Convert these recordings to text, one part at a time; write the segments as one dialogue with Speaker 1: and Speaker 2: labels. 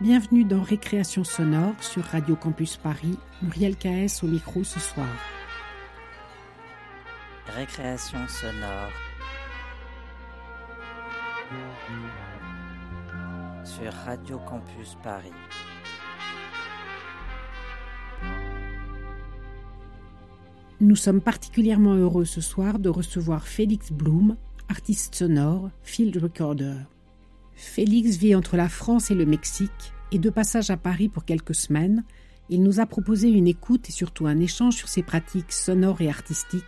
Speaker 1: Bienvenue dans Récréation sonore sur Radio Campus Paris. Muriel KS au micro ce soir.
Speaker 2: Récréation sonore. Sur Radio Campus Paris.
Speaker 1: Nous sommes particulièrement heureux ce soir de recevoir Félix Blum, artiste sonore, field recorder. Félix vit entre la France et le Mexique et de passage à Paris pour quelques semaines, il nous a proposé une écoute et surtout un échange sur ses pratiques sonores et artistiques,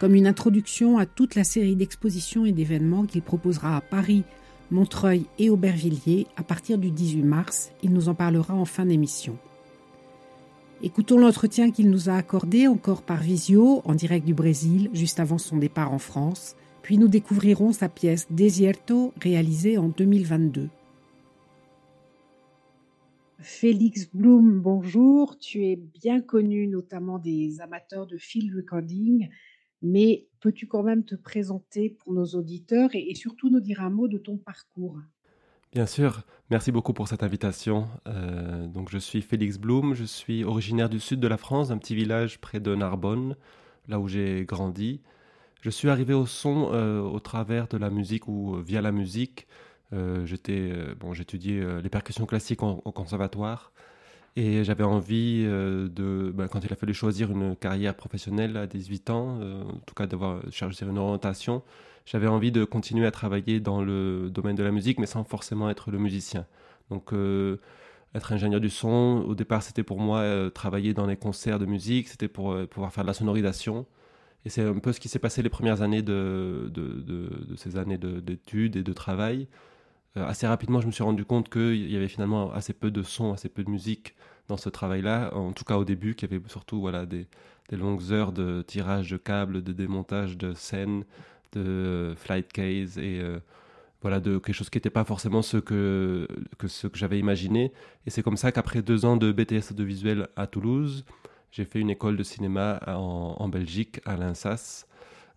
Speaker 1: comme une introduction à toute la série d'expositions et d'événements qu'il proposera à Paris, Montreuil et Aubervilliers à partir du 18 mars. Il nous en parlera en fin d'émission. Écoutons l'entretien qu'il nous a accordé encore par visio, en direct du Brésil, juste avant son départ en France, puis nous découvrirons sa pièce Desierto, réalisée en 2022. Félix Blum, bonjour. Tu es bien connu notamment des amateurs de field recording, mais peux-tu quand même te présenter pour nos auditeurs et, et surtout nous dire un mot de ton parcours?
Speaker 3: Bien sûr, merci beaucoup pour cette invitation. Euh, donc je suis Félix Blum, je suis originaire du sud de la France, d'un petit village près de Narbonne, là où j'ai grandi. Je suis arrivé au son euh, au travers de la musique ou euh, via la musique. Euh, j'étais bon, j'étudiais les percussions classiques au conservatoire et j'avais envie de, ben, quand il a fallu choisir une carrière professionnelle à 18 ans, en tout cas d'avoir cherché une orientation, j'avais envie de continuer à travailler dans le domaine de la musique, mais sans forcément être le musicien. Donc, être ingénieur du son, au départ, c'était pour moi travailler dans les concerts de musique, c'était pour pouvoir faire de la sonorisation. Et c'est un peu ce qui s'est passé les premières années de, ces années de- d'études et de travail. Euh, assez rapidement, je me suis rendu compte qu'il y avait finalement assez peu de son, assez peu de musique dans ce travail-là. En tout cas, au début, qu'il y avait surtout voilà, des, longues heures de tirage de câbles, de démontage de scènes, de euh, flight case et euh, voilà de quelque chose qui n'était pas forcément ce que ce que j'avais imaginé. Et c'est comme ça qu'après deux ans de BTS audiovisuel à Toulouse, j'ai fait une école de cinéma en, Belgique, à l'INSAS,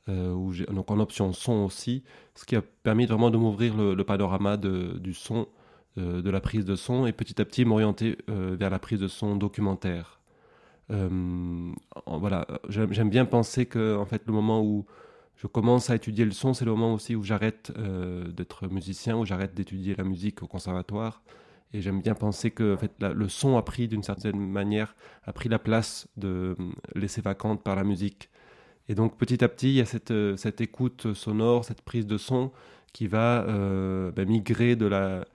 Speaker 3: euh, donc en option son aussi, ce qui a permis vraiment de m'ouvrir le, panorama du son, euh, de la prise de son, et petit à petit m'orienter euh, vers la prise de son documentaire. En- voilà, j'aime bien penser que en fait le moment où je commence à étudier le son, c'est le moment aussi où j'arrête d'être musicien, où j'arrête d'étudier la musique au conservatoire. Et j'aime bien penser que le son a pris d'une certaine manière, a pris la place de euh, laisser vacante par la musique. Et donc petit à petit, il y a cette, euh, cette écoute sonore, cette prise de son qui va euh, ben, migrer de la,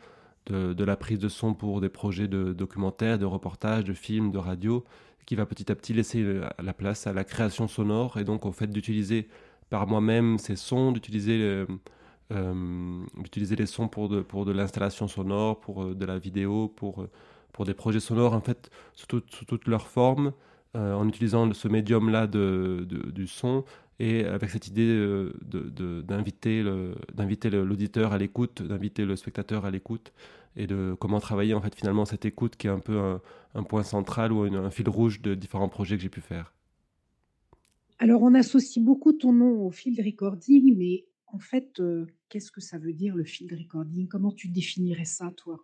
Speaker 3: de, la prise de son pour des projets de documentaires, de reportages, de films, de radio, qui va petit à petit laisser la place à la création sonore et donc au fait d'utiliser par moi-même ces sons, d'utiliser euh, d'utiliser les sons pour de, pour de l'installation sonore, pour euh, de la vidéo, pour, euh, pour des projets sonores, en fait, sous, tout- sous toutes leurs formes, euh, en utilisant ce médium-là de, de- du son et avec cette idée de- de- d'inviter l'auditeur à l'écoute, d'inviter le spectateur à l'écoute et de comment travailler en fait finalement cette écoute qui est un peu un, point central ou un fil rouge de différents projets que j'ai pu faire.
Speaker 1: Alors, on associe beaucoup ton nom au field recording, mais en fait, qu'est-ce que ça veut dire le field recording? Comment tu définirais ça, toi?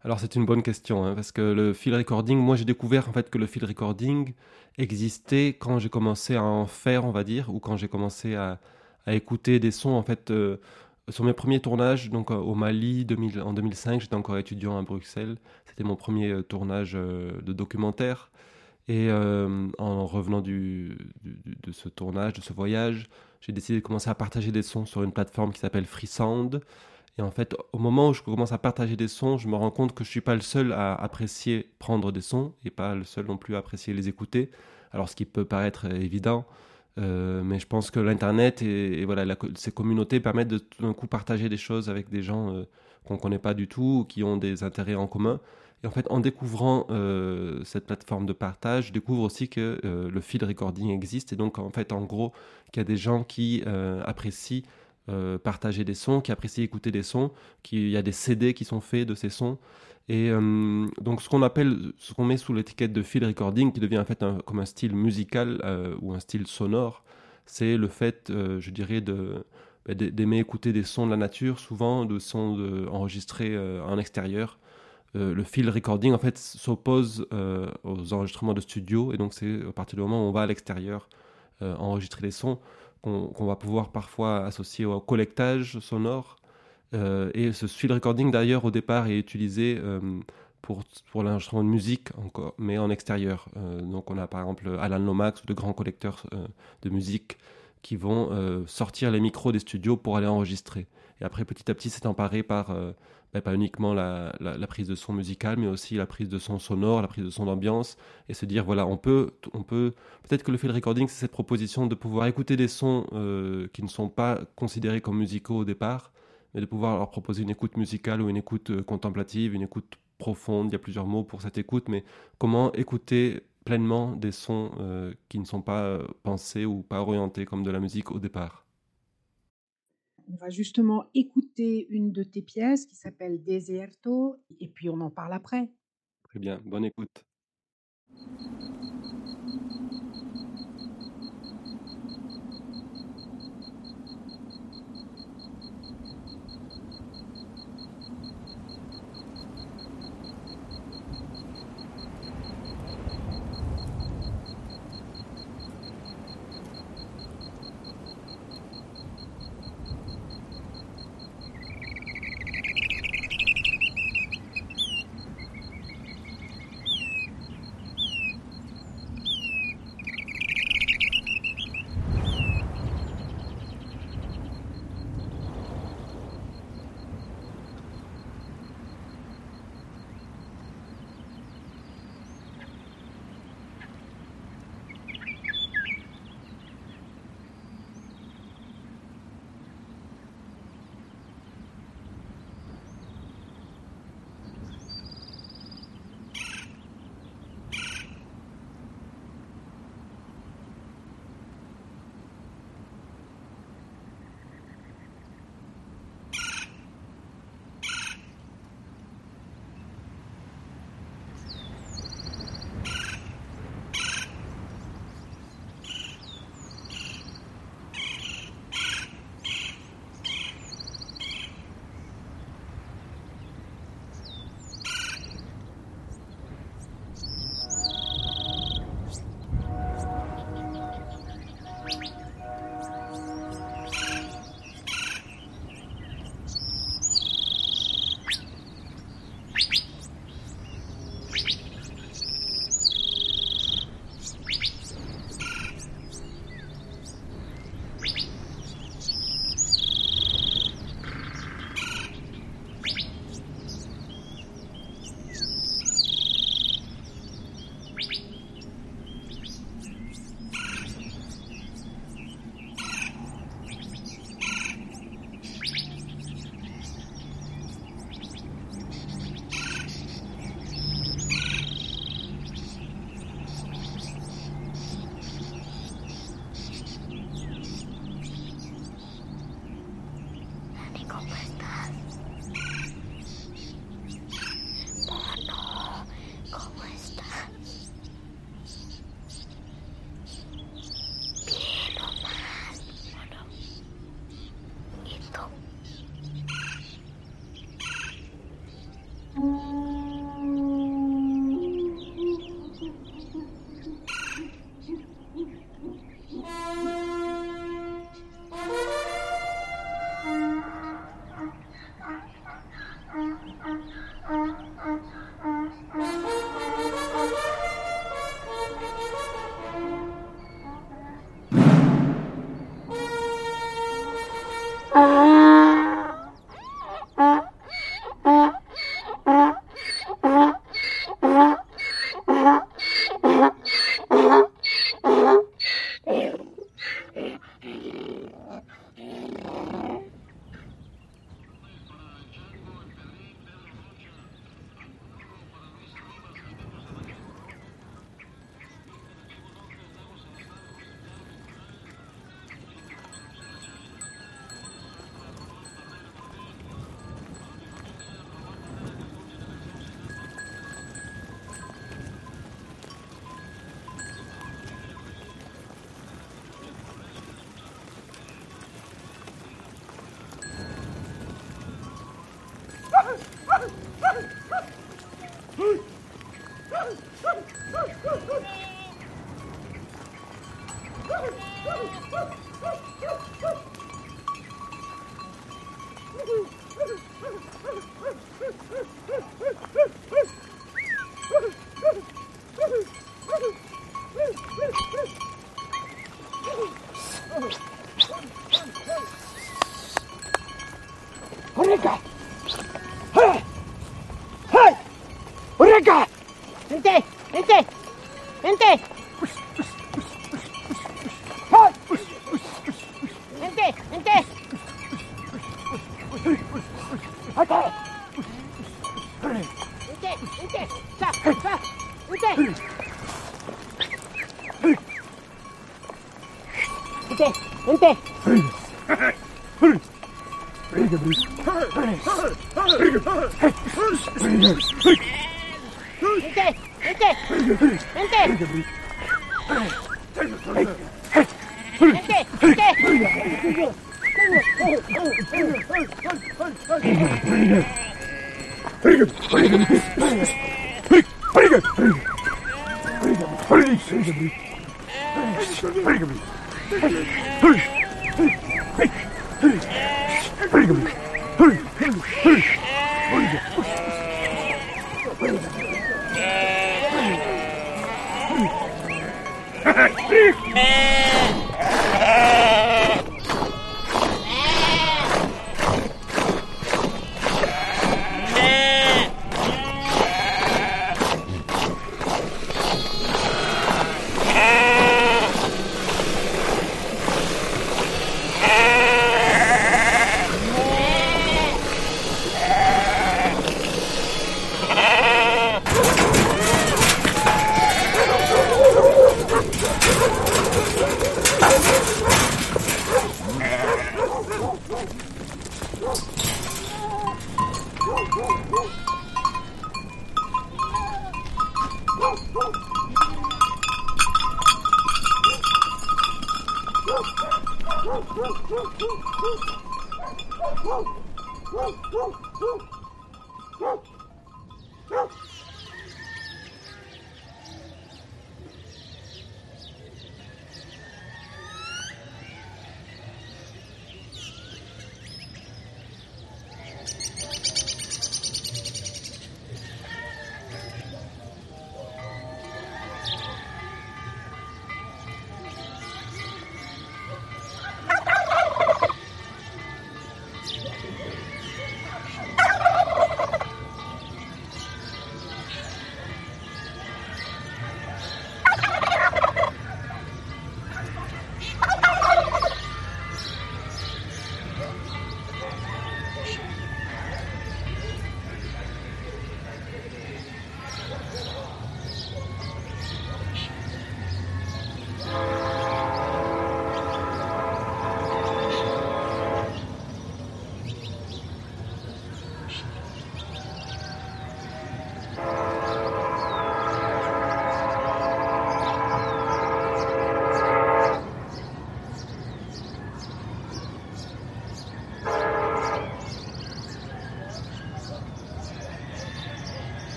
Speaker 3: Alors c'est une bonne question, hein, parce que le field recording, moi j'ai découvert en fait que le field recording existait quand j'ai commencé à en faire, on va dire, ou quand j'ai commencé à, écouter des sons en fait euh, sur mes premiers tournages, donc euh, au Mali 2000 en 2005, j'étais encore étudiant à Bruxelles, c'était mon premier euh, tournage de documentaire. Et en revenant de ce tournage, de ce voyage, j'ai décidé de commencer à partager des sons sur une plateforme qui s'appelle Freesound. Et en fait, au moment où je commence à partager des sons, je me rends compte que je suis pas le seul à apprécier prendre des sons et pas le seul non plus à apprécier les écouter. Alors, ce qui peut paraître évident, euh, mais je pense que l'internet et, voilà ces communautés permettent de tout d'un coup partager des choses avec des gens euh, qu'on connaît pas du tout ou qui ont des intérêts en commun. En fait, en découvrant euh, cette plateforme de partage, je découvre aussi que euh, le field recording existe. Et donc, en fait, en gros, qu'il y a des gens qui euh, apprécient partager des sons, qui apprécient écouter des sons, qu'il y a des CD qui sont faits de ces sons. Et donc, ce qu'on appelle, ce qu'on met sous l'étiquette de field recording, qui devient en fait comme un style musical ou un style sonore, c'est le fait, je dirais, de bah, d'aimer écouter des sons de la nature, souvent de sons enregistrés en extérieur, euh, le field recording en fait s'oppose euh, aux enregistrements de studio et donc c'est à partir du moment où on va à l'extérieur euh, enregistrer les sons qu'on va pouvoir parfois associer au collectage sonore et ce field recording d'ailleurs au départ est utilisé pour, pour l'enregistrement de musique encore, mais en extérieur. donc on a par exemple Alan Lomax ou de grands collecteurs de musique qui vont sortir les micros des studios pour aller enregistrer. Et après petit à petit c'est emparé par pas uniquement la, prise de son musical, mais aussi la prise de son sonore, la prise de son d'ambiance, et se dire voilà, on peut, on peut, peut-être que le field recording, c'est cette proposition de pouvoir écouter des sons euh, qui ne sont pas considérés comme musicaux au départ, mais de pouvoir leur proposer une écoute musicale ou une écoute euh, contemplative, une écoute profonde. Il y a plusieurs mots pour cette écoute, mais comment écouter pleinement des sons euh, qui ne sont pas pensés ou pas orientés comme de la musique au départ?
Speaker 1: On va justement écouter une de tes pièces qui s'appelle Deserto et puis on en parle après.
Speaker 3: Très bien, bonne écoute.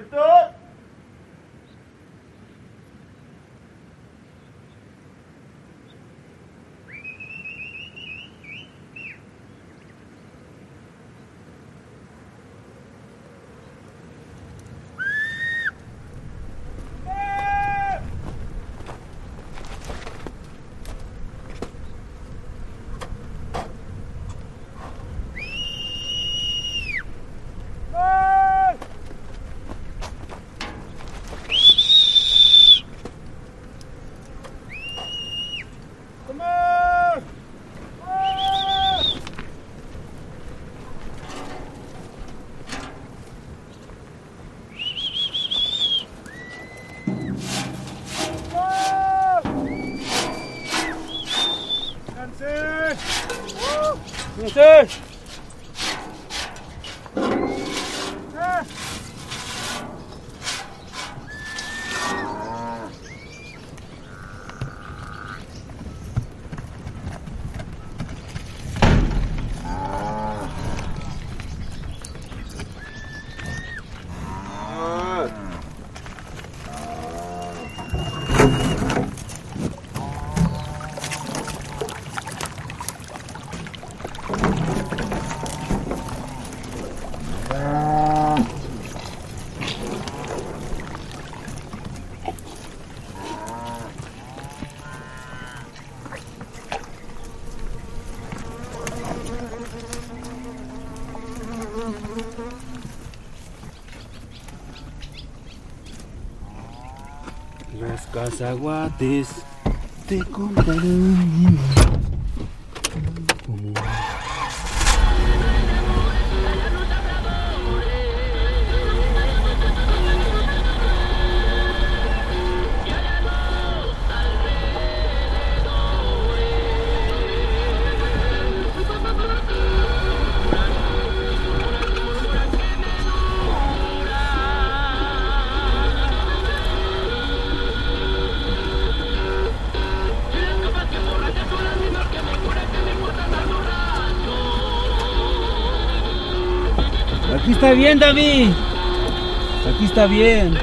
Speaker 4: ¿Listo?
Speaker 5: Los cazaguates te contarán. bien, David. Aquí está bien.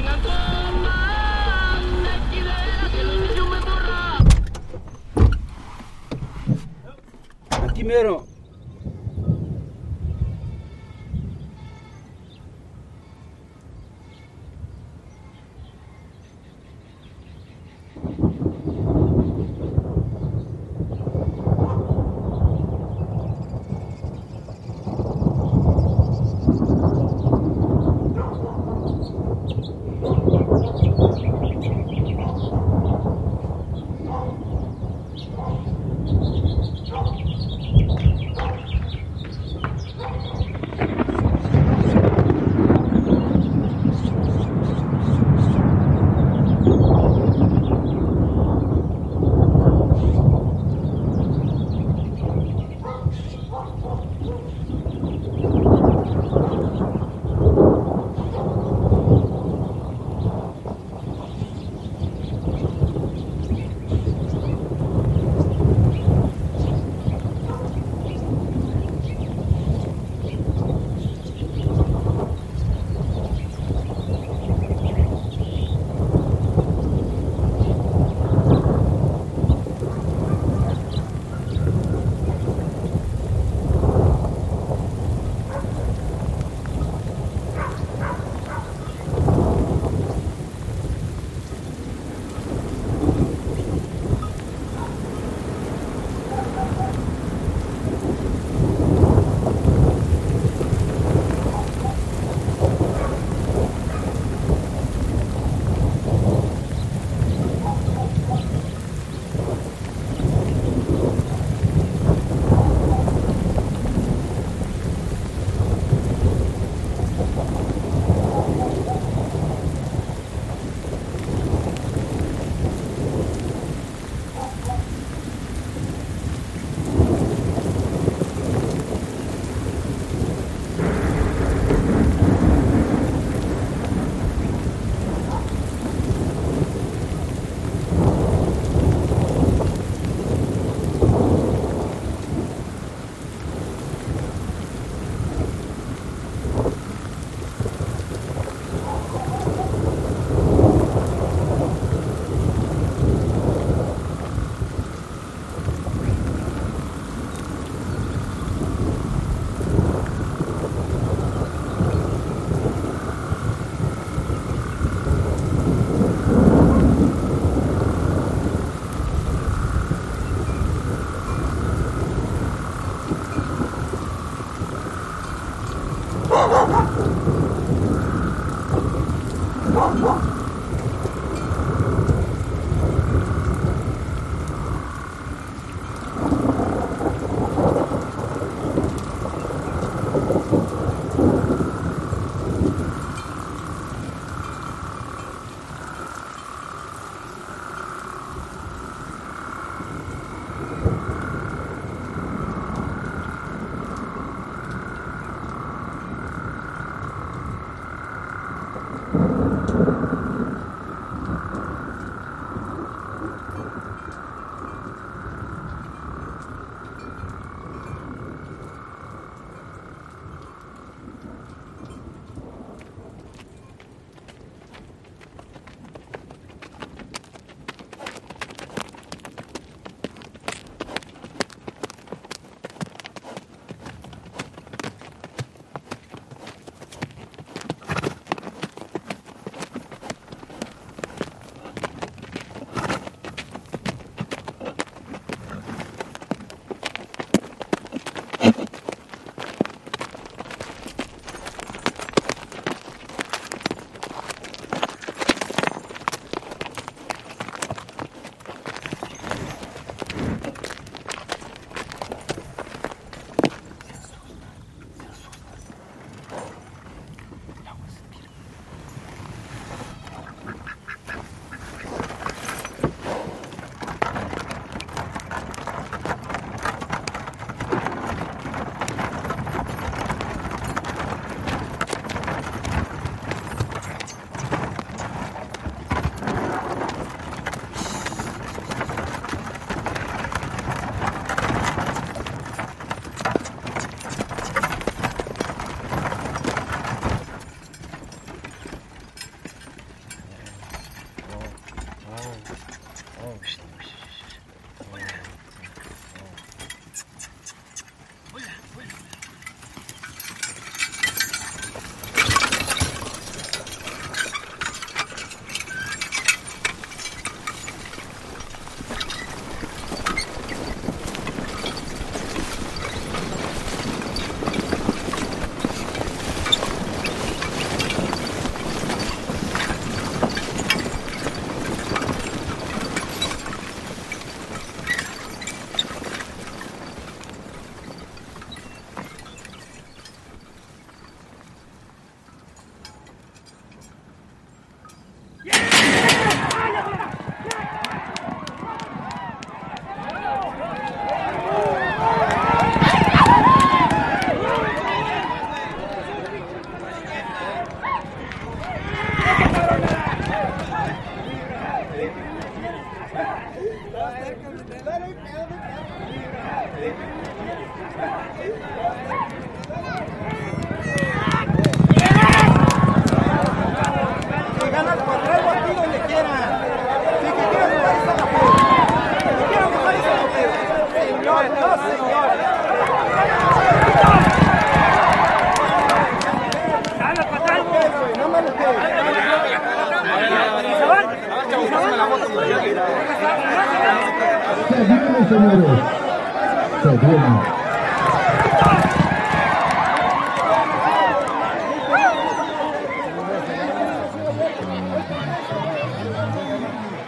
Speaker 6: tiene.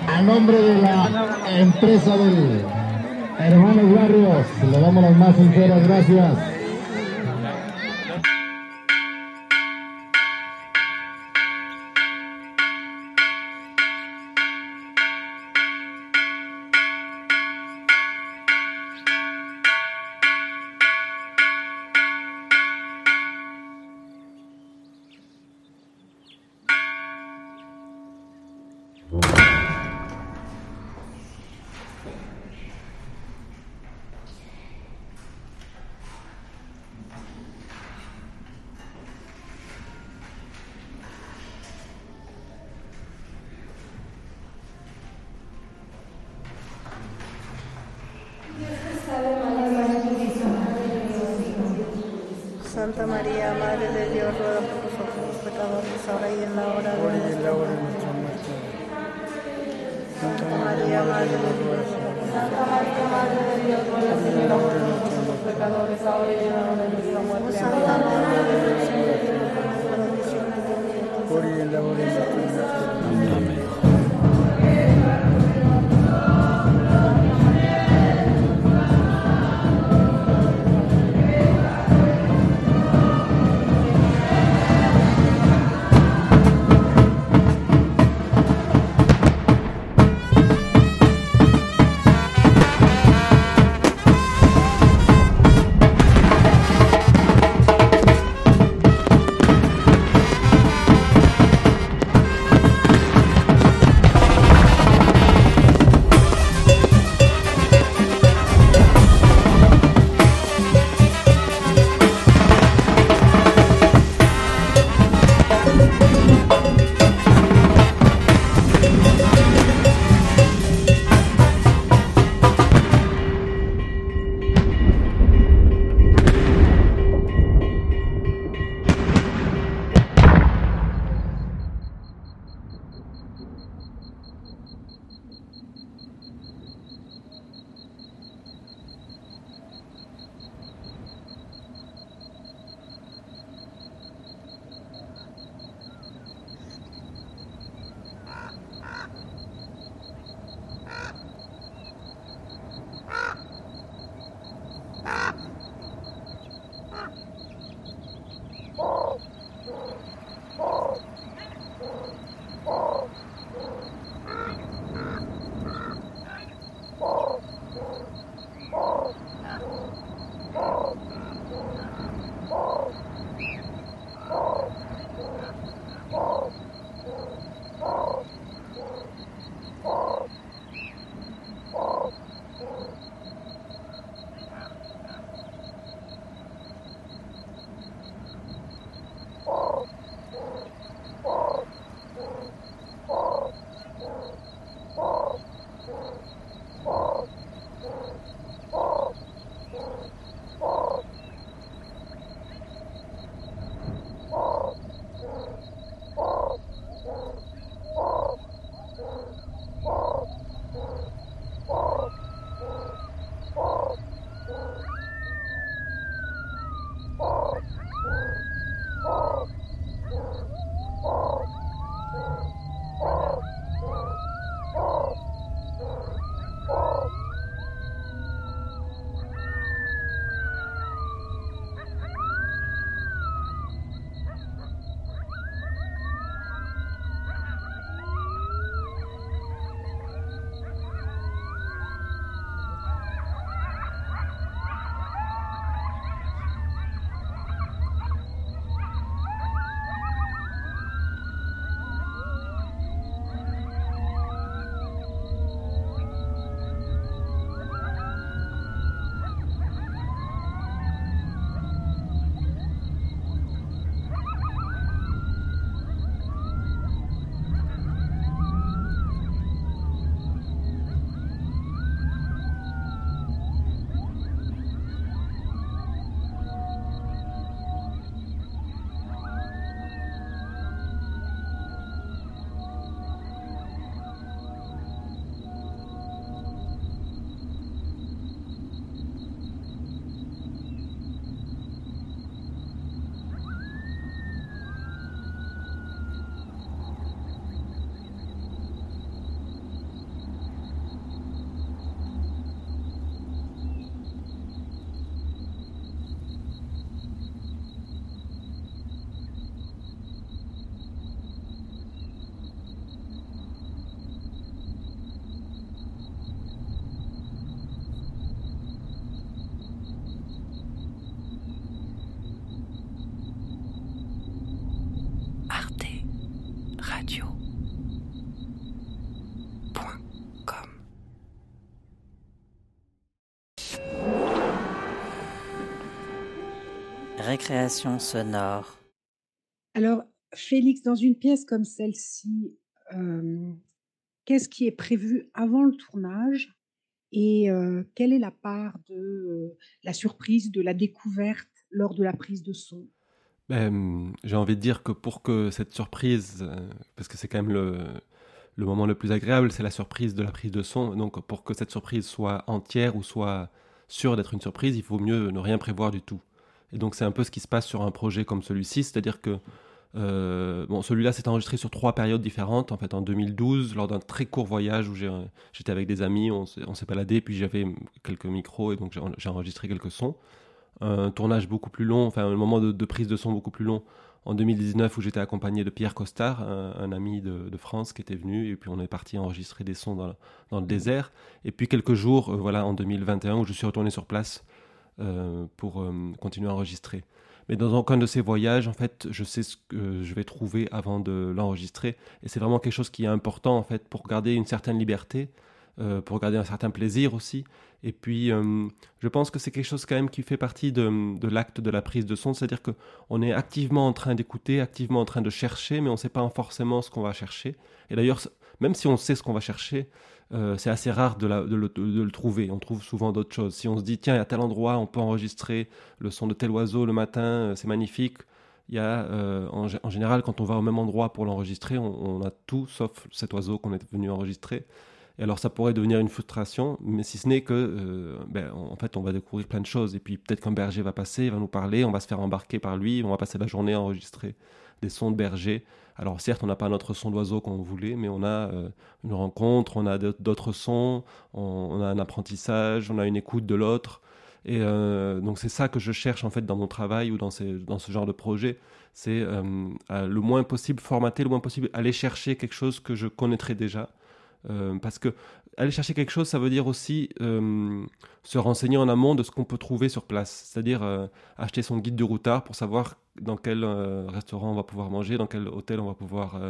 Speaker 6: A nombre de la empresa del Hermanos Barrios, le damos las más sinceras gracias.
Speaker 2: Sonore?
Speaker 1: Alors, Félix, dans une pièce comme celle-ci, euh, qu'est-ce qui est prévu avant le tournage et euh, quelle est la part de euh, la surprise, de la découverte lors de la prise de son?
Speaker 3: Ben, j'ai envie de dire que pour que cette surprise, parce que c'est quand même le, le moment le plus agréable, c'est la surprise de la prise de son. Donc pour que cette surprise soit entière ou soit sûre d'être une surprise, il faut mieux ne rien prévoir du tout. Et donc c'est un peu ce qui se passe sur un projet comme celui-ci, c'est-à-dire que euh, bon, celui-là s'est enregistré sur trois périodes différentes. En fait, en 2012, lors d'un très court voyage où j'étais avec des amis, on s'est baladé, puis j'avais quelques micros et donc j'ai enregistré quelques sons. Un tournage beaucoup plus long, enfin un moment de, prise de son beaucoup plus long en 2019 où j'étais accompagné de Pierre Costard, un, ami de, France qui était venu, et puis on est parti enregistrer des sons dans, le- désert. Et puis quelques jours, euh, voilà, en 2021, où je suis retourné sur place pour euh, continuer à enregistrer. Mais dans aucun de ces voyages, en fait, je sais ce que je vais trouver avant de l'enregistrer. Et c'est vraiment quelque chose qui est important, en fait, pour garder une certaine liberté, euh, pour garder un certain plaisir aussi. Et puis, euh, je pense que c'est quelque chose quand même qui fait partie de, de l'acte de la prise de son. C'est-à-dire qu'on est activement en train d'écouter, activement en train de chercher, mais on ne sait pas forcément ce qu'on va chercher. Et d'ailleurs, même si on sait ce qu'on va chercher, euh, c'est assez rare de, le, trouver. On trouve souvent d'autres choses. Si on se dit, tiens, à tel endroit, on peut enregistrer le son de tel oiseau le matin, euh, c'est magnifique. Il y a, euh, en, gé- en général, quand on va au même endroit pour l'enregistrer, on, a tout sauf cet oiseau qu'on est venu enregistrer. Et alors, ça pourrait devenir une frustration, mais si ce n'est que, ben, en fait, on va découvrir plein de choses. Et puis, peut-être qu'un berger va passer, il va nous parler, on va se faire embarquer par lui, on va passer la journée à enregistrer des sons de berger. Alors, certes, on n'a pas notre son d'oiseau qu'on voulait, mais on a euh, une rencontre, on a d'autres sons, on, a un apprentissage, on a une écoute de l'autre. Et euh, donc, c'est ça que je cherche, en fait, dans mon travail ou dans, ce genre de projet. C'est euh, le moins possible formater, le moins possible aller chercher quelque chose que je connaîtrais déjà. Parce que aller chercher quelque chose, ça veut dire aussi euh, se renseigner en amont de ce qu'on peut trouver sur place. C'est-à-dire euh, acheter son guide de routard pour savoir dans quel euh, restaurant on va pouvoir manger, dans quel hôtel on va pouvoir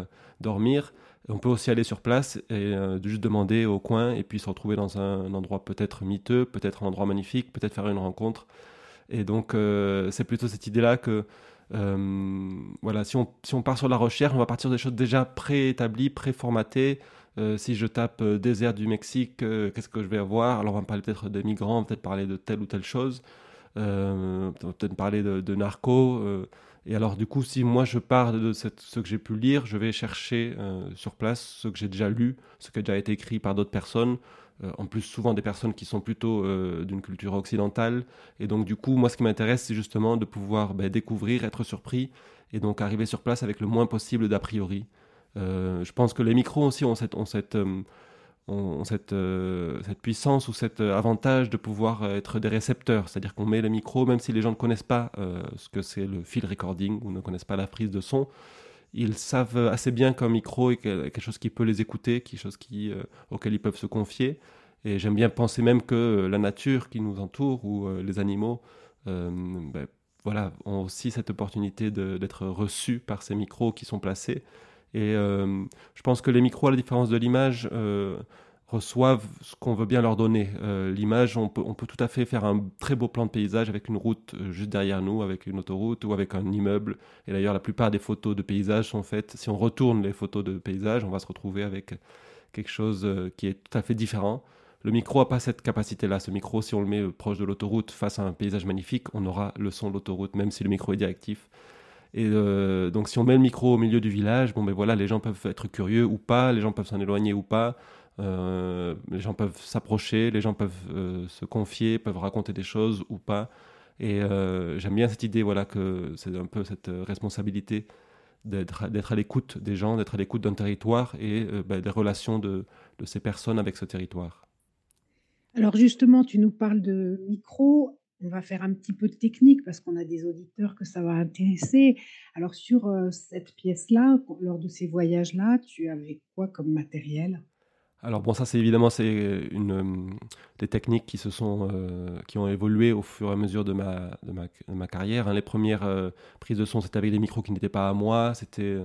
Speaker 3: dormir. On peut aussi aller sur place et juste demander au coin et puis se retrouver dans un, un endroit peut-être miteux, peut-être un endroit magnifique, peut-être faire une rencontre. Et donc c'est plutôt cette idée-là que voilà, si on, si on part sur la recherche, on va partir des choses déjà préétablies, préformatées. Euh, si je tape euh, désert du Mexique, euh, qu'est-ce que je vais avoir? Alors on va parler peut-être des migrants, on va peut-être parler de telle ou telle chose, on va peut-être parler de, de narco. euh, et alors du coup, si moi je pars de ce que j'ai pu lire, je vais chercher sur place ce que j'ai déjà lu, ce qui a déjà été écrit par d'autres personnes. en plus, souvent des personnes qui sont plutôt d'une culture occidentale. Et donc du coup, moi ce qui m'intéresse, c'est justement de pouvoir ben, découvrir, être surpris, et donc arriver sur place avec le moins possible d'a priori. Euh, je pense que les micros aussi ont cette, cette, euh, euh, cette puissance ou cet avantage de pouvoir être des récepteurs. C'est-à-dire qu'on met le micro, même si les gens ne connaissent pas ce que c'est le field recording ou ne connaissent pas la prise de son, ils savent assez bien qu'un micro est que- quelque chose qui peut les écouter, quelque chose auquel ils peuvent se confier. Et j'aime bien penser même que la nature qui nous entoure ou les animaux ben, voilà, ont aussi cette opportunité d'être reçus par ces micros qui sont placés. Et euh, je pense que les micros, à la différence de l'image, euh, reçoivent ce qu'on veut bien leur donner. Euh, l'image, on peut, on peut tout à fait faire un très beau plan de paysage avec une route juste derrière nous, avec une autoroute ou avec un immeuble. Et d'ailleurs, la plupart des photos de paysage sont faites. Si on retourne les photos de paysage, on va se retrouver avec quelque chose qui est tout à fait différent. Le micro n'a pas cette capacité-là. Ce micro, si on le met proche de l'autoroute face à un paysage magnifique, on aura le son de l'autoroute, même si le micro est directif. Et euh, donc, si on met le micro au milieu du village, bon, ben voilà, les gens peuvent être curieux ou pas, les gens peuvent s'en éloigner ou pas, euh, les gens peuvent s'approcher, les gens peuvent euh, se confier, peuvent raconter des choses ou pas. Et j'aime bien cette idée, voilà, que c'est un peu cette responsabilité d'être à l'écoute des gens, d'être à l'écoute d'un territoire et ben, des relations de ces personnes avec ce territoire.
Speaker 1: Alors justement, tu nous parles de micro. On va faire un petit peu de technique parce qu'on a des auditeurs que ça va intéresser. Alors sur euh, cette pièce-là, lors de ces voyages-là, tu avais quoi comme matériel?
Speaker 3: Alors bon, ça c'est évidemment c'est une euh, des techniques qui se sont euh, qui ont évolué au fur et à mesure de ma de ma, carrière. hein. Les premières prises de son c'était avec des micros qui n'étaient pas à moi, c'était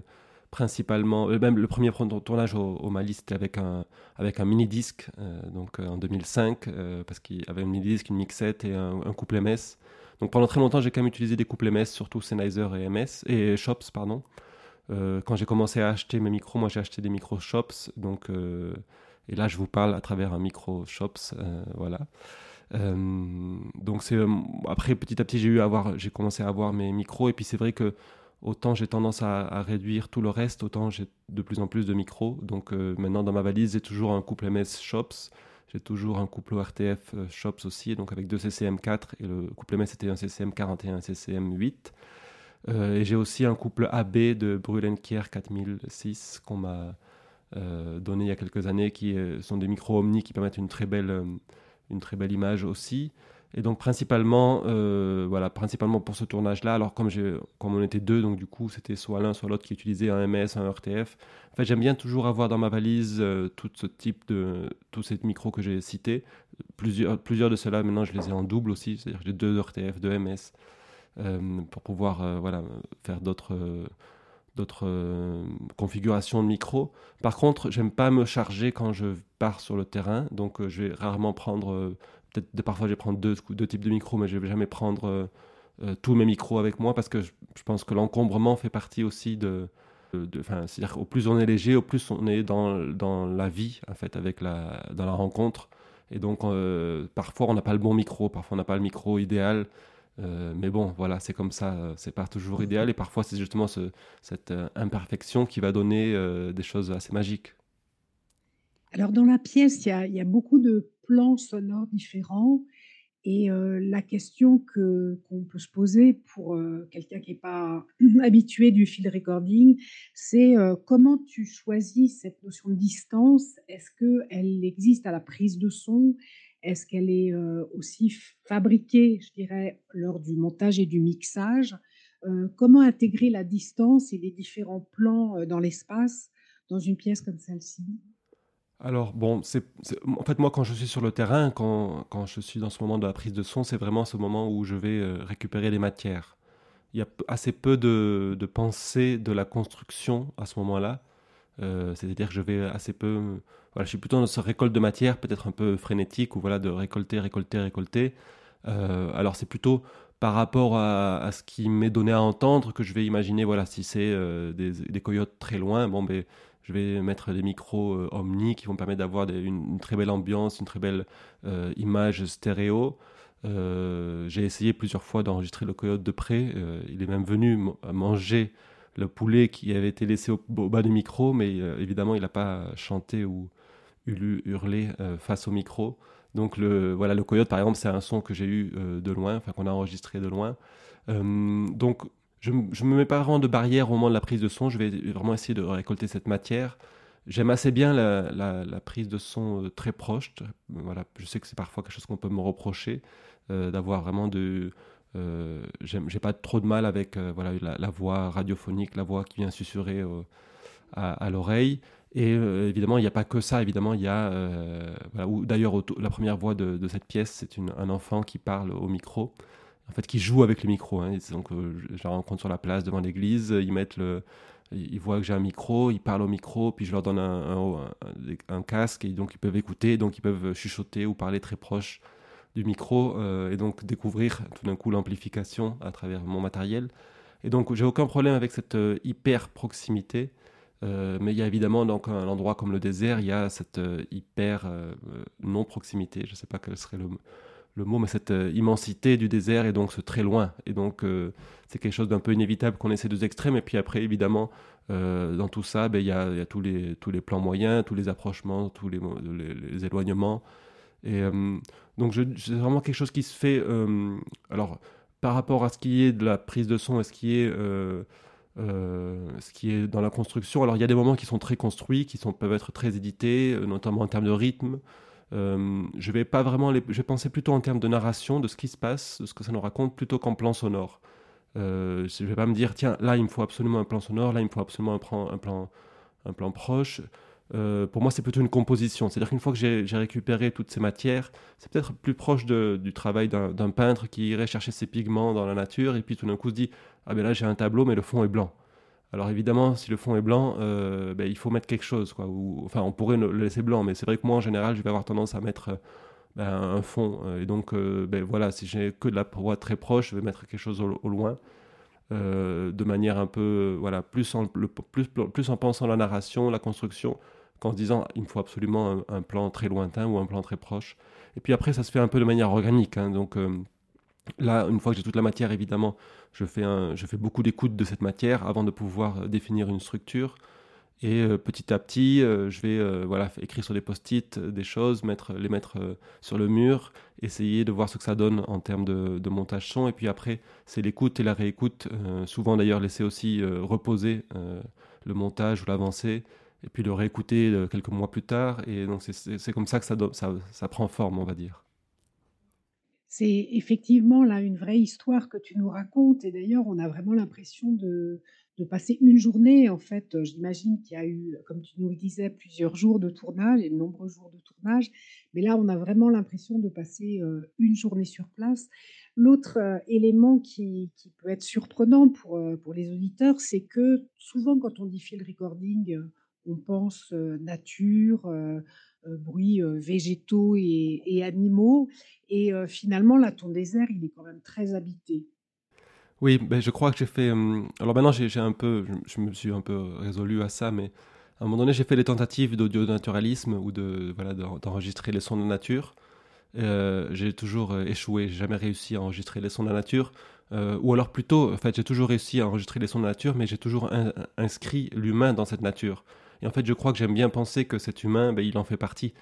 Speaker 3: principalement, euh, même le premier tournage au, au Mali, c'était avec un, avec un mini-disque, euh, donc en 2005, parce qu'il y avait un mini-disque, une mixette et un, un couple MS. Donc pendant très longtemps, j'ai quand même utilisé des couples MS, surtout Sennheiser et MS, et Shops, pardon. quand j'ai commencé à acheter mes micros, moi j'ai acheté des micros Shops, donc, et là je vous parle à travers un micro Shops, voilà. donc c'est après petit à petit j'ai commencé à avoir mes micros, et puis c'est vrai que autant j'ai tendance à, réduire tout le reste, autant j'ai de plus en plus de micros. Donc euh, maintenant dans ma valise, j'ai toujours un couple MS Shops, j'ai toujours un couple RTF euh, Shops aussi, donc avec deux CCM4 et le couple MS c'était un CCM41 et un CCM8. Euh, et j'ai aussi un couple AB de Brulenkier 4006 qu'on m'a donné il y a quelques années, qui sont des micros Omni qui permettent une très belle, une très belle image aussi. Et donc principalement, euh, voilà, principalement pour ce tournage-là, alors comme, comme on était deux, donc du coup c'était soit l'un soit l'autre qui utilisait un MS, un RTF. En fait, j'aime bien toujours avoir dans ma valise euh, tout ce type de, tous ces micros que j'ai cités. Plusieurs, plusieurs de ceux-là, maintenant je les ai en double aussi, c'est-à-dire j'ai deux RTF, deux MS, euh, pour pouvoir voilà, faire d'autres d'autres configurations de micros. Par contre, j'aime pas me charger quand je pars sur le terrain, donc je vais rarement prendre peut-être parfois je vais prendre deux, types de micros, mais je vais jamais prendre euh, euh, tous mes micros avec moi parce que je, pense que l'encombrement fait partie aussi de. de, C'est-à-dire au plus on est léger, au plus on est dans, dans la vie, en fait, avec la, dans la rencontre. Et donc, euh, parfois, on n'a pas le bon micro, parfois, on n'a pas le micro idéal. mais bon, voilà, c'est comme ça, c'est pas toujours idéal. Et parfois, c'est justement ce, cette imperfection qui va donner des choses assez magiques.
Speaker 1: Alors, dans la pièce, il y a, beaucoup de plans sonores différents. Et la question que qu'on peut se poser pour quelqu'un qui n'est pas habitué du field recording, c'est comment tu choisis cette notion de distance? Est-ce qu'elle existe à la prise de son? Est-ce qu'elle est aussi fabriquée, je dirais, lors du montage et du mixage? Comment intégrer la distance et les différents plans dans l'espace dans une pièce comme celle-ci?
Speaker 3: Alors, bon, c'est, en fait, moi, quand je suis sur le terrain, quand, quand, je suis dans ce moment de la prise de son, c'est vraiment ce moment où je vais euh, récupérer les matières. Il y a assez peu de, de pensée de la construction à ce moment-là. Euh, c'est-à-dire que je vais assez peu. Voilà, je suis plutôt dans ce récolte de matière, peut-être un peu frénétique, ou voilà, de récolter, récolter, récolter. Euh, alors, c'est plutôt par rapport à, à, ce qui m'est donné à entendre que je vais imaginer, voilà, si c'est des, des, coyotes très loin, bon, ben je vais mettre des micros euh, Omni qui vont permettre d'avoir une, très belle ambiance, une très belle euh, image stéréo. Euh, j'ai essayé plusieurs fois d'enregistrer le coyote de près. il est même venu manger le poulet qui avait été laissé au, bas du micro, mais évidemment, il n'a pas chanté ou hurlé face au micro. Donc, le, voilà, le coyote, par exemple, c'est un son que j'ai eu de loin, enfin, qu'on a enregistré de loin. donc, je ne me mets pas vraiment de barrière au moment de la prise de son, je vais vraiment essayer de récolter cette matière. J'aime assez bien la, prise de son euh, très proche. Voilà, je sais que c'est parfois quelque chose qu'on peut me reprocher, euh, d'avoir vraiment de... Euh, j'ai pas trop de mal avec euh, voilà, la, voix radiophonique, la voix qui vient susurrer à, l'oreille. Et évidemment, il n'y a pas que ça. Évidemment, il y a... Voilà, D'ailleurs, la première voix de, de cette pièce, c'est un enfant qui parle au micro en fait, qui jouent avec le micro. Hein. Donc, euh, je la rencontre sur la place devant l'église, ils mettent le, ils voient que j'ai un micro, ils parlent au micro, puis je leur donne un, un, casque, et donc ils peuvent écouter, donc ils peuvent chuchoter ou parler très proche du micro, euh, et donc découvrir tout d'un coup l'amplification à travers mon matériel. Et donc j'ai aucun problème avec cette euh, hyper proximité, mais il y a évidemment donc un endroit comme le désert, il y a cette hyper non proximité, je ne sais pas quel serait le, le mot, mais cette euh, immensité du désert et donc ce très loin. Et donc, euh, c'est quelque chose d'un peu inévitable qu'on ait ces deux extrêmes. Et puis après, évidemment, euh, dans tout ça, ben, il y, a, tous, les, tous les plans moyens, tous les approchements, tous les, les, éloignements. Et donc, c'est vraiment quelque chose qui se fait. alors, par rapport à ce qui est de la prise de son et ce qui est. ce qui est dans la construction. Alors il y a des moments qui sont très construits, qui sont, peuvent être très édités, notamment en termes de rythme, euh, je vais pas vraiment je penser plutôt en termes de narration, de ce qui se passe, de ce que ça nous raconte, plutôt qu'en plan sonore. Euh, je vais pas me dire, tiens, là, il me faut absolument un plan sonore, là, il me faut absolument un plan, un plan, un plan proche. Euh, pour moi, c'est plutôt une composition. C'est-à-dire qu'une fois que j'ai récupéré toutes ces matières, c'est peut-être plus proche du travail d'un peintre qui irait chercher ses pigments dans la nature et puis tout d'un coup se dit, ah ben là, j'ai un tableau, mais le fond est blanc. Alors évidemment, si le fond est blanc, ben, il faut mettre quelque chose. Enfin, on pourrait le laisser blanc, mais c'est vrai que moi, en général, je vais avoir tendance à mettre ben, un fond. et donc, ben, voilà, si j'ai que de la voix très proche, je vais mettre quelque chose au, loin. de manière un peu, voilà, plus en, plus, plus en pensant la narration, la construction, qu'en se disant il me faut absolument un, plan très lointain ou un plan très proche. Et puis après, ça se fait un peu de manière organique. Hein. Là, une fois que j'ai toute la matière, évidemment, je fais, beaucoup d'écoute de cette matière avant de pouvoir euh, définir une structure. Et euh, petit à petit, euh, je vais voilà, écrire sur des post-it des choses, mettre, les mettre sur le mur, essayer de voir ce que ça donne en termes de, montage son. Et puis après, c'est l'écoute et la réécoute. souvent d'ailleurs, laisser aussi reposer le montage ou l'avancée. Et puis le réécouter quelques mois plus tard. Et donc c'est comme ça que ça, ça prend forme, on va dire.
Speaker 1: C'est effectivement là une vraie histoire que tu nous racontes et d'ailleurs on a vraiment l'impression de, passer une journée en fait. J'imagine qu'il y a eu, comme tu nous le disais, plusieurs jours de tournage et de nombreux jours de tournage, mais là on a vraiment l'impression de passer euh, une journée sur place. L'autre euh, élément qui, peut être surprenant pour, euh, pour les auditeurs, c'est que souvent quand on dit field recording, on pense nature, bruits euh, végétaux et, animaux. Et euh, finalement, là, ton désert, il est quand même très habité.
Speaker 3: Oui, ben, je crois que j'ai fait. alors maintenant, j'ai un peu, je, me suis un peu résolu à ça, mais à un moment donné, j'ai fait des tentatives d'audio-naturalisme ou de voilà d'enregistrer les sons de nature. j'ai toujours échoué, j'ai jamais réussi à enregistrer les sons de la nature. ou alors plutôt, en fait, j'ai toujours réussi à enregistrer les sons de la nature, mais j'ai toujours inscrit l'humain dans cette nature. En fait, je crois que j'aime bien penser que cet humain, ben, il en fait partie.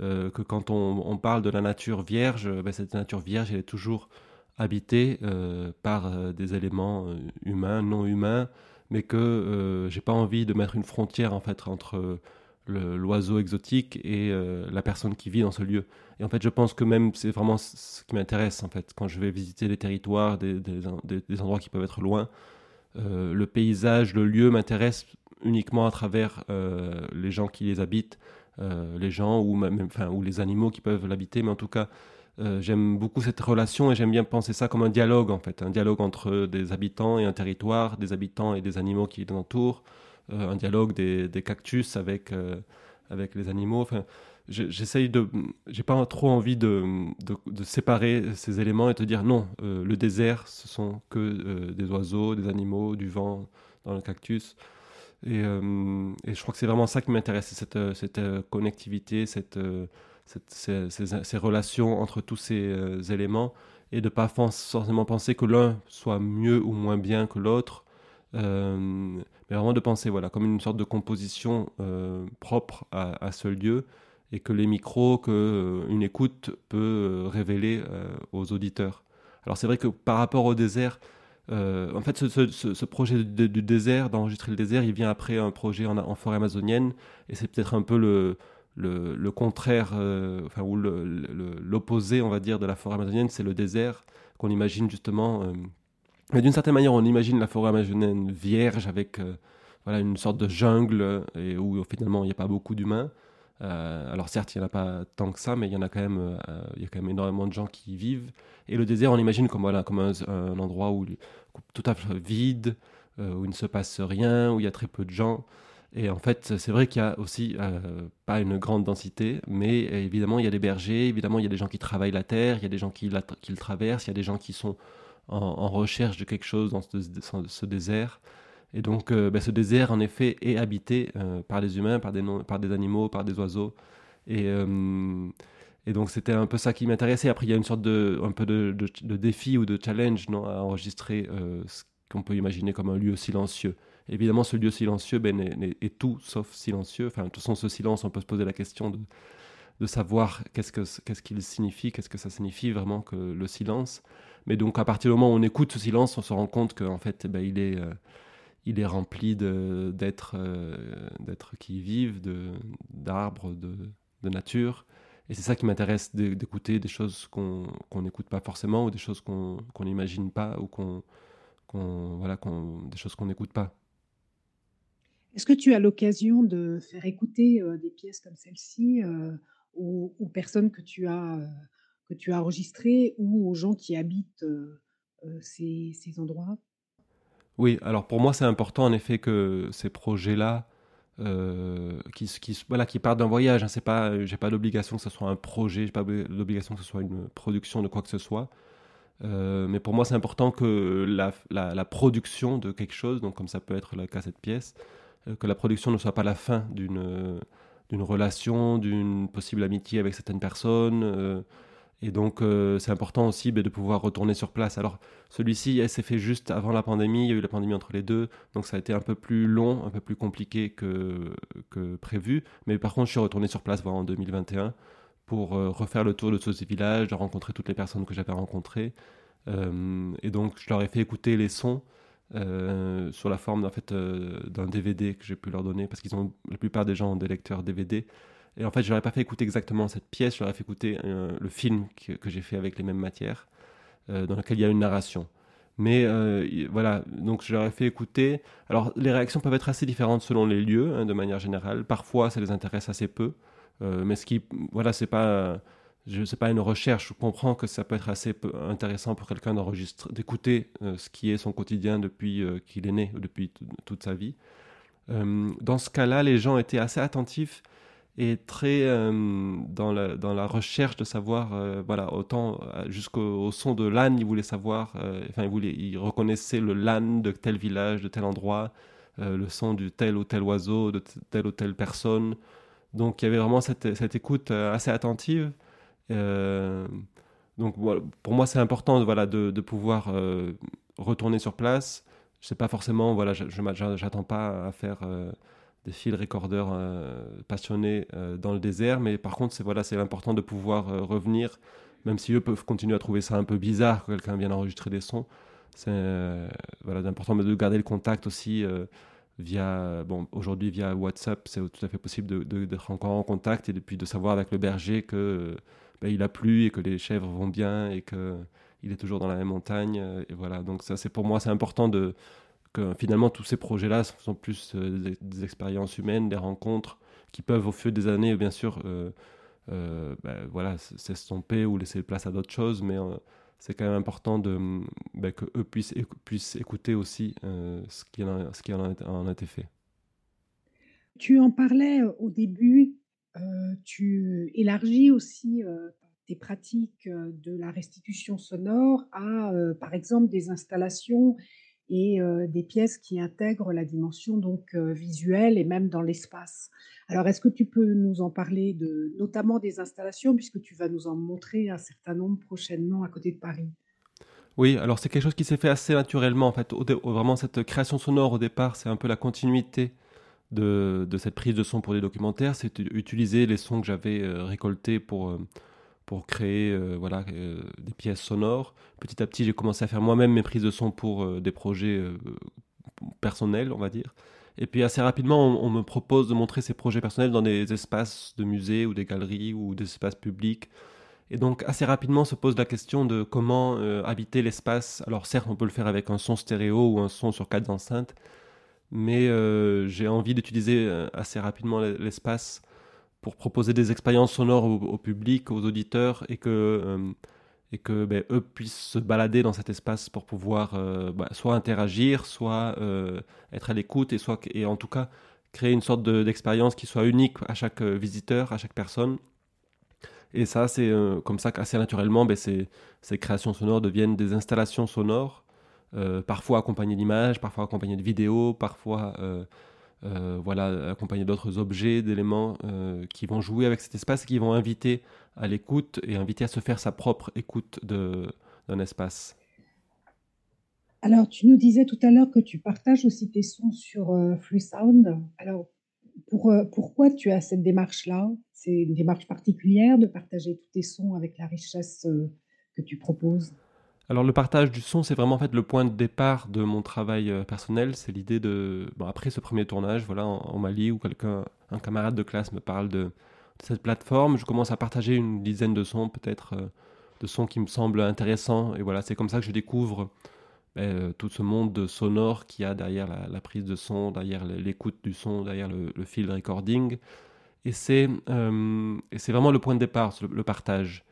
Speaker 3: Euh, que quand on, parle de la nature vierge, ben, cette nature vierge, elle est toujours habitée euh, par euh, des éléments humains, non humains, mais que j'ai pas envie de mettre une frontière entre l'oiseau exotique et la personne qui vit dans ce lieu. Et en fait, je pense que même c'est vraiment ce qui m'intéresse en fait quand je vais visiter les territoires, des, des endroits qui peuvent être loin. le paysage, le lieu m'intéresse uniquement à travers euh, les gens qui les habitent, euh, les gens ou, même, enfin, ou les animaux qui peuvent l'habiter, mais en tout cas, euh, j'aime beaucoup cette relation et j'aime bien penser ça comme un dialogue en fait, un dialogue entre des habitants et un territoire, des habitants et des animaux qui les entourent, un dialogue des, cactus avec, avec les animaux. Enfin, j'essaye de, j'ai pas trop envie de, de, de, séparer ces éléments et te dire non, le désert, ce sont que des oiseaux, des animaux, du vent dans le cactus. Et, euh, et, je crois que c'est vraiment ça qui m'intéresse, cette, euh, euh, connectivité, ces, relations entre tous ces éléments, et de ne pas forcément penser que l'un soit mieux ou moins bien que l'autre, mais vraiment de penser voilà, comme une sorte de composition propre à, à, ce lieu, et que les micros, que une écoute peut révéler aux auditeurs. Alors c'est vrai que par rapport au désert, euh, en fait, ce, projet du, désert, d'enregistrer le désert, il vient après un projet en, forêt amazonienne, et c'est peut-être un peu le, contraire, euh, enfin, ou l'opposé, on va dire, de la forêt amazonienne, c'est le désert qu'on imagine justement. Euh, mais d'une certaine manière, on imagine la forêt amazonienne vierge avec voilà, une sorte de jungle, et où finalement il n'y a pas beaucoup d'humains. Alors certes, il n'y en a pas tant que ça, mais il y en a quand même, il y a quand même énormément de gens qui y vivent. Et le désert, on l'imagine comme, un, endroit où tout à fait vide, euh, où il ne se passe rien, où il y a très peu de gens. Et en fait, c'est vrai qu'il y a aussi euh, pas une grande densité, mais évidemment, il y a des bergers, évidemment, il y a des gens qui travaillent la terre, il y a des gens qui, la, qui le traversent, il y a des gens qui sont en, recherche de quelque chose dans ce, désert. Et donc, euh, ben, ce désert, en effet, est habité par les humains, par des, par des animaux, par des oiseaux. Et et donc c'était un peu ça qui m'intéressait. Après, il y a une sorte de, un peu de, de, défi ou de challenge non, à enregistrer euh, ce qu'on peut imaginer comme un lieu silencieux. Évidemment, ce lieu silencieux ben, est, tout sauf silencieux. Enfin, de toute façon, ce silence, on peut se poser la question de, de savoir qu'est-ce qu'il ce qu'il signifie, qu'est-ce que ça signifie vraiment que le silence. Mais donc, à partir du moment où on écoute ce silence, on se rend compte qu'en fait, ben, il est... Euh, il est rempli d'êtres euh, d'être qui vivent, d'arbres, de, de, nature. Et c'est ça qui m'intéresse d'écouter des choses qu'on n'écoute pas forcément ou des choses qu'on n'imagine pas ou qu'on voilà, des choses qu'on n'écoute pas.
Speaker 1: Est-ce que tu as l'occasion de faire écouter euh, des pièces comme celle-ci euh, aux, personnes que tu as que tu as enregistrées ou aux gens qui habitent ces, ces endroits?
Speaker 3: Oui, alors pour moi c'est important en effet que ces projets-là, euh, qui, voilà, qui partent d'un voyage, hein, c'est pas, pas d'obligation que ce soit un projet, j'ai pas d'obligation que ce soit une production de quoi que ce soit. Euh, mais pour moi, c'est important que la, la, production de quelque chose, donc comme ça peut être le cas cette pièce, euh, que la production ne soit pas la fin d'une d'une relation, d'une possible amitié avec certaines personnes. Et donc, euh, c'est important aussi ben, de pouvoir retourner sur place. Alors, celui-ci s'est fait juste avant la pandémie. Il y a eu la pandémie entre les deux. Donc, ça a été un peu plus long, un peu plus compliqué que, que prévu. Mais par contre, je suis retourné sur place en 2021 pour euh, refaire le tour de tous ces villages, de rencontrer toutes les personnes que j'avais rencontrées. Euh, et donc, je leur ai fait écouter les sons. sur la forme en fait d'un DVD que j'ai pu leur donner parce qu'ils ont la plupart des gens ont des lecteurs DVD et en fait, je n'aurais pas fait écouter exactement cette pièce, je leur ai fait écouter euh, le film que, j'ai fait avec les mêmes matières, euh, dans lequel il y a une narration. Mais euh, voilà, donc je leur ai fait écouter. Alors, les réactions peuvent être assez différentes selon les lieux, hein, de manière générale. Parfois, ça les intéresse assez peu. mais ce qui, voilà, c'est pas, je pas une recherche. Je comprends que ça peut être assez intéressant pour quelqu'un d'enregistrer, d'écouter ce qui est son quotidien depuis qu'il est né, depuis toute sa vie. dans ce cas-là, les gens étaient assez attentifs et très euh, dans, la, dans la recherche de savoir, euh, voilà, autant euh, jusqu'au son de l'âne, il voulait savoir, enfin, il, voulait, il reconnaissait le l'âne de tel village, de tel endroit, le son du tel ou tel oiseau, de telle ou telle personne. Donc il y avait vraiment cette, cette écoute assez attentive. donc pour moi, c'est important voilà, de, de pouvoir retourner sur place. Je sais pas forcément, voilà, je n'attends pas à faire des field recorders euh, passionnés euh, dans le désert, mais par contre, c'est voilà, c'est important de pouvoir euh, revenir, même si eux peuvent continuer à trouver ça un peu bizarre que quelqu'un vienne enregistrer des sons. C'est voilà, important de garder le contact aussi via, bon, aujourd'hui via WhatsApp, c'est tout à fait possible d'être encore en contact et puis de savoir avec le berger que ben, il a plu et que les chèvres vont bien et que il est toujours dans la même montagne. Et voilà, donc ça, c'est pour moi, c'est important de que finalement tous ces projets-là sont plus euh, des, expériences humaines, des rencontres qui peuvent au fil des années, bien sûr, euh, euh ben, voilà, s'estomper ou laisser place à d'autres choses, mais c'est quand même important de, ben, que eux puissent, puissent écouter aussi ce qui en, a, été fait.
Speaker 1: Tu en parlais au début, tu élargis aussi tes pratiques de la restitution sonore à, par exemple, des installations et des pièces qui intègrent la dimension donc visuelle et même dans l'espace. Alors, est-ce que tu peux nous en parler de, notamment des installations, puisque tu vas nous en montrer un certain nombre prochainement à côté de Paris?
Speaker 3: Oui, alors c'est quelque chose qui s'est fait assez naturellement. En fait, vraiment cette création sonore au départ, c'est un peu la continuité de, cette prise de son pour des documentaires. C'est utiliser les sons que j'avais récoltés pour pour créer euh, voilà, euh, des pièces sonores. Petit à petit, j'ai commencé à faire moi-même mes prises de son pour euh, des projets personnels, on va dire. Et puis assez rapidement, on, me propose de montrer ces projets personnels dans des espaces de musées ou des galeries ou des espaces publics. Et donc assez rapidement se pose la question de comment habiter l'espace. Alors certes, on peut le faire avec un son stéréo ou un son sur quatre enceintes, mais j'ai envie d'utiliser assez rapidement l'espace pour proposer des expériences sonores au, public, aux auditeurs, et que, euh, et que ben, eux puissent se balader dans cet espace pour pouvoir euh, bah, soit interagir, soit euh, être à l'écoute, et, et en tout cas créer une sorte d'expérience qui soit unique à chaque visiteur, à chaque personne. Et ça, c'est comme ça qu'assez naturellement, ben, ces, ces, créations sonores deviennent des installations sonores, parfois accompagnées d'images, parfois accompagnées de vidéos, parfois voilà, accompagné d'autres objets, d'éléments euh, qui vont jouer avec cet espace, qui vont inviter à l'écoute et inviter à se faire sa propre écoute d'un espace.
Speaker 1: Alors, tu nous disais tout à l'heure que tu partages aussi tes sons sur euh. Alors, pour, euh, pourquoi tu as cette démarche-là? C'est une démarche particulière de partager tous tes sons avec la richesse que tu proposes?
Speaker 3: Alors le partage du son, c'est vraiment en fait le point de départ de mon travail euh, personnel. C'est l'idée de, bon, après ce premier tournage, voilà, en, Mali, où quelqu'un, un camarade de classe me parle de, cette plateforme, je commence à partager une dizaine de sons, peut-être, euh, de sons qui me semblent intéressants. Et voilà, c'est comme ça que je découvre ben, euh, tout ce monde sonore qu'il y a derrière la, prise de son, derrière l'écoute du son, derrière le, field recording. Et c'est, et c'est vraiment le point de départ, le partage.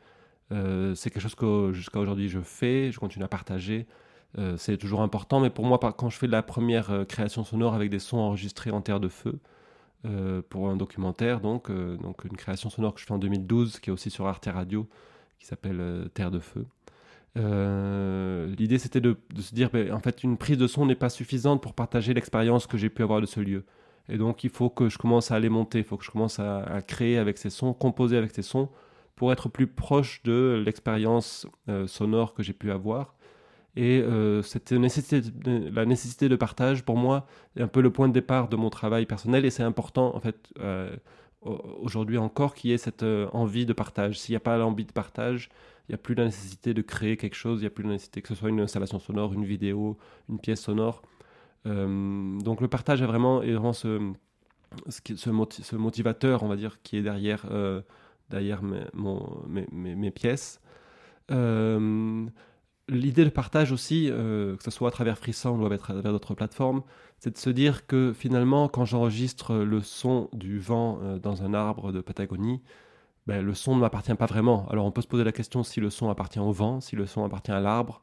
Speaker 3: Euh, c'est quelque chose que jusqu'à aujourd'hui je fais, je continue à partager. c'est toujours important, mais pour moi, quand je fais la première création sonore avec des sons enregistrés en terre de feu, pour un documentaire, donc, donc une création sonore que je fais en 2012, qui est aussi sur Arte Radio, qui s'appelle Terre de Feu. L'idée, c'était de, se dire, ben, en fait, une prise de son n'est pas suffisante pour partager l'expérience que j'ai pu avoir de ce lieu. Et donc, il faut que je commence à aller monter, il faut que je commence à, créer avec ces sons, composer avec ces sons, pour être plus proche de l'expérience euh, sonore que j'ai pu avoir. Et euh, nécessité, la nécessité de partage, pour moi, est un peu le point de départ de mon travail personnel. Et c'est important, en fait, euh, aujourd'hui encore, qu'il y ait cette envie de partage. S'il n'y a pas l'envie de partage, il n'y a plus la nécessité de créer quelque chose, il n'y a plus la nécessité que ce soit une installation sonore, une vidéo, une pièce sonore. Euh, donc le partage est vraiment, est vraiment ce, ce, motivateur, on va dire, qui est derrière, euh, derrière mes, pièces. Euh, l'idée de partage aussi, que ce soit à travers Frisson ou à travers d'autres plateformes, c'est de se dire que finalement, quand j'enregistre le son du vent dans un arbre de Patagonie, ben, le son ne m'appartient pas vraiment. Alors on peut se poser la question si le son appartient au vent, si le son appartient à l'arbre,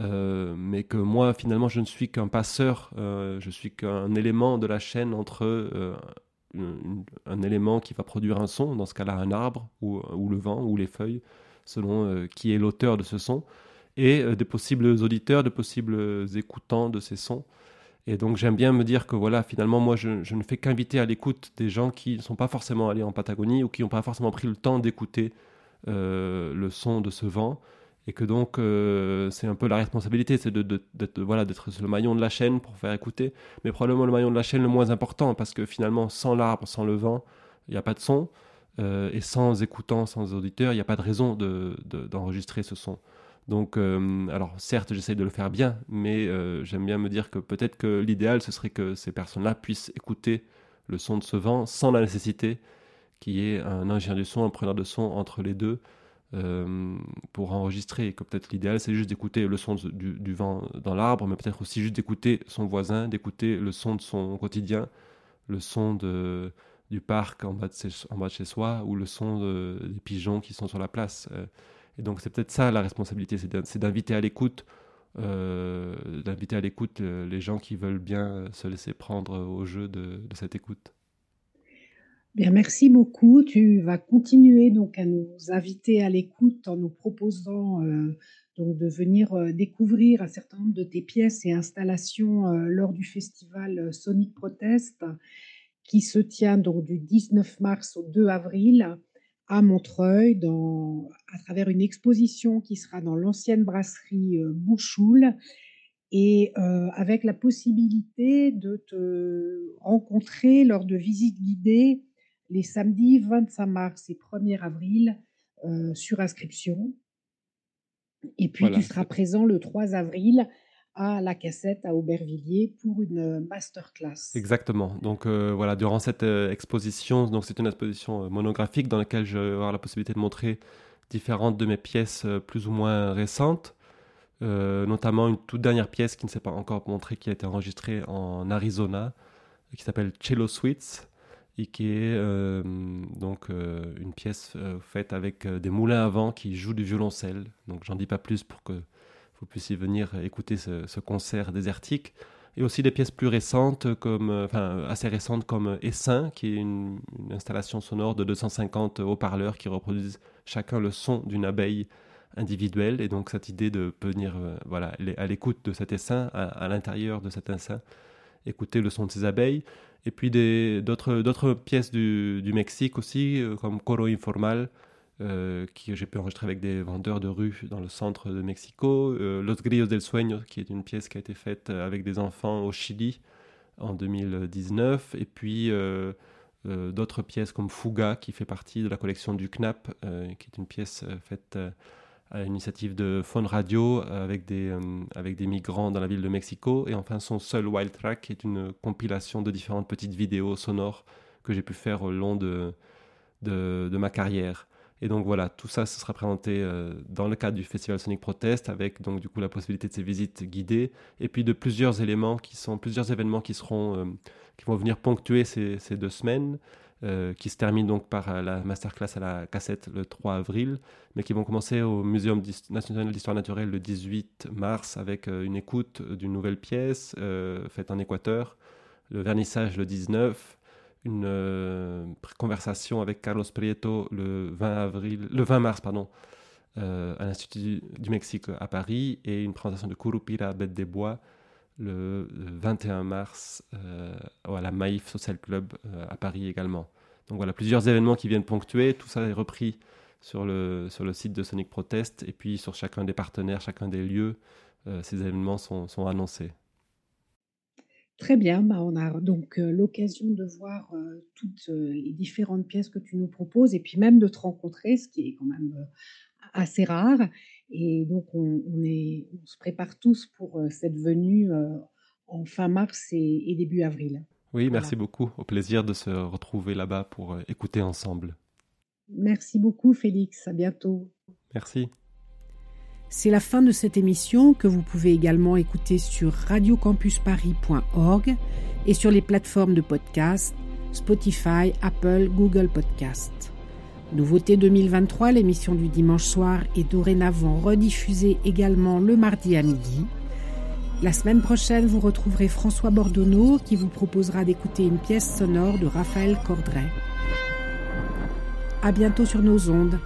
Speaker 3: euh, mais que moi, finalement, je ne suis qu'un passeur, euh, je suis qu'un élément de la chaîne entre euh, un élément qui va produire un son, dans ce cas-là un arbre, ou, le vent, ou les feuilles, selon qui est l'auteur de ce son, et des possibles auditeurs, de possibles écoutants de ces sons. Et donc j'aime bien me dire que voilà, finalement, moi, je, je ne fais qu'inviter à l'écoute des gens qui ne sont pas forcément allés en Patagonie ou qui n'ont pas forcément pris le temps d'écouter le son de ce vent et que donc euh, c'est un peu la responsabilité, c'est de, d'être voilà, d'être le maillon de la chaîne pour faire écouter, mais probablement le maillon de la chaîne le moins important, parce que finalement, sans l'arbre, sans le vent, il n'y a pas de son, euh, et sans écoutant, sans auditeurs, il n'y a pas de raison de, d'enregistrer ce son. Donc, euh, alors certes, j'essaie de le faire bien, mais j'aime bien me dire que peut-être que l'idéal, ce serait que ces personnes-là puissent écouter le son de ce vent sans la nécessité qu'il y ait un ingénieur du son, un preneur de son entre les deux, euh, pour enregistrer. Que peut-être l'idéal, c'est juste d'écouter le son du, vent dans l'arbre, mais peut-être aussi juste d'écouter son voisin, d'écouter le son de son quotidien, le son du parc en bas, de en bas de chez soi, ou le son des pigeons qui sont sur la place. Euh, et donc c'est peut-être ça la responsabilité, c'est d'inviter à l'écoute. Euh, d'inviter à l'écoute les gens qui veulent bien se laisser prendre au jeu de cette écoute.
Speaker 1: Bien, merci beaucoup. Tu vas continuer donc à nous inviter à l'écoute en nous proposant euh, donc de venir euh, découvrir un certain nombre de tes pièces et installations euh, lors du festival Sonic Protest qui se tient donc du 19 mars au 2 avril à Montreuil à travers une exposition qui sera dans l'ancienne brasserie Bouchoul et avec la possibilité de te rencontrer lors de visites guidées les samedis 25 mars et 1er avril euh, sur inscription. Et puis tu seras présent le 3 avril à la cassette à Aubervilliers pour une masterclass.
Speaker 3: Exactement. Donc euh, voilà, durant cette euh, exposition, donc c'est une exposition monographique dans laquelle je vais avoir la possibilité de montrer différentes de mes pièces plus ou moins récentes, notamment une toute dernière pièce qui ne s'est pas encore montrée, qui a été enregistrée en Arizona, qui s'appelle Cello Suites et qui est euh, donc euh, une pièce euh, faite avec des moulins à vent qui jouent du violoncelle. Donc j'en dis pas plus pour que vous puissiez venir écouter ce, concert désertique. Et aussi des pièces plus récentes, comme, enfin assez récentes comme Essin, qui est une, installation sonore de 250 haut-parleurs qui reproduisent chacun le son d'une abeille individuelle. Et donc cette idée de venir voilà, à l'écoute de cet essaim, à, à l'intérieur de cet essaim, écouter le son de ces abeilles. Et puis d'autres pièces du, Mexique aussi, euh, comme Coro Informal, euh, que j'ai pu enregistrer avec des vendeurs de rue dans le centre de Mexico. Euh, Los Grillos del Sueño, qui est une pièce qui a été faite avec des enfants au Chili en 2019. Et puis d'autres pièces comme Fuga, qui fait partie de la collection du CNAP, qui est une pièce faite à l'initiative de Phone Radio avec des, euh, avec des migrants dans la ville de Mexico. Et enfin, son seul Wild Track, est une compilation de différentes petites vidéos sonores que j'ai pu faire au long de, de, ma carrière. Et donc voilà, tout ça, ce sera présenté euh, dans le cadre du Festival Sonic Protest, avec donc du coup la possibilité de ces visites guidées, et puis de plusieurs éléments qui sont, plusieurs événements qui seront, euh, qui vont venir ponctuer ces, ces deux semaines. Euh, qui se termine donc par euh, la masterclass à la cassette le 3 avril, mais qui vont commencer au Muséum national d'histoire naturelle le 18 mars avec euh, une écoute d'une nouvelle pièce faite en Équateur, le vernissage le 19, une conversation avec Carlos Prieto le 20 avril, le 20 mars pardon, à l'Institut du Mexique à Paris et une présentation de Curupira Bête des Bois le 21 mars euh, à la Maïf Social Club euh, à Paris également. Donc voilà, plusieurs événements qui viennent ponctuer. Tout ça est repris sur le, sur le site de Sonic Protest et puis sur chacun des partenaires, chacun des lieux, euh, ces événements sont, sont, annoncés.
Speaker 1: Très bien, bah on a donc l'occasion de voir toutes les différentes pièces que tu nous proposes et puis même de te rencontrer, ce qui est quand même assez rare. Et donc, on, est, on se prépare tous pour euh, cette venue euh, en fin mars et, début avril.
Speaker 3: Oui, merci beaucoup. Au plaisir de se retrouver là-bas pour euh, écouter ensemble.
Speaker 1: Merci beaucoup, Félix. À bientôt.
Speaker 3: Merci.
Speaker 1: C'est la fin de cette émission que vous pouvez également écouter sur radiocampusparis.org et sur les plateformes de podcast Spotify, Apple, Google Podcast. Nouveauté 2023, l'émission du dimanche soir est dorénavant rediffusée également le mardi à midi. La semaine prochaine, vous retrouverez François Bordonneau qui vous proposera d'écouter une pièce sonore de Raphaël Cordray. À bientôt sur nos ondes.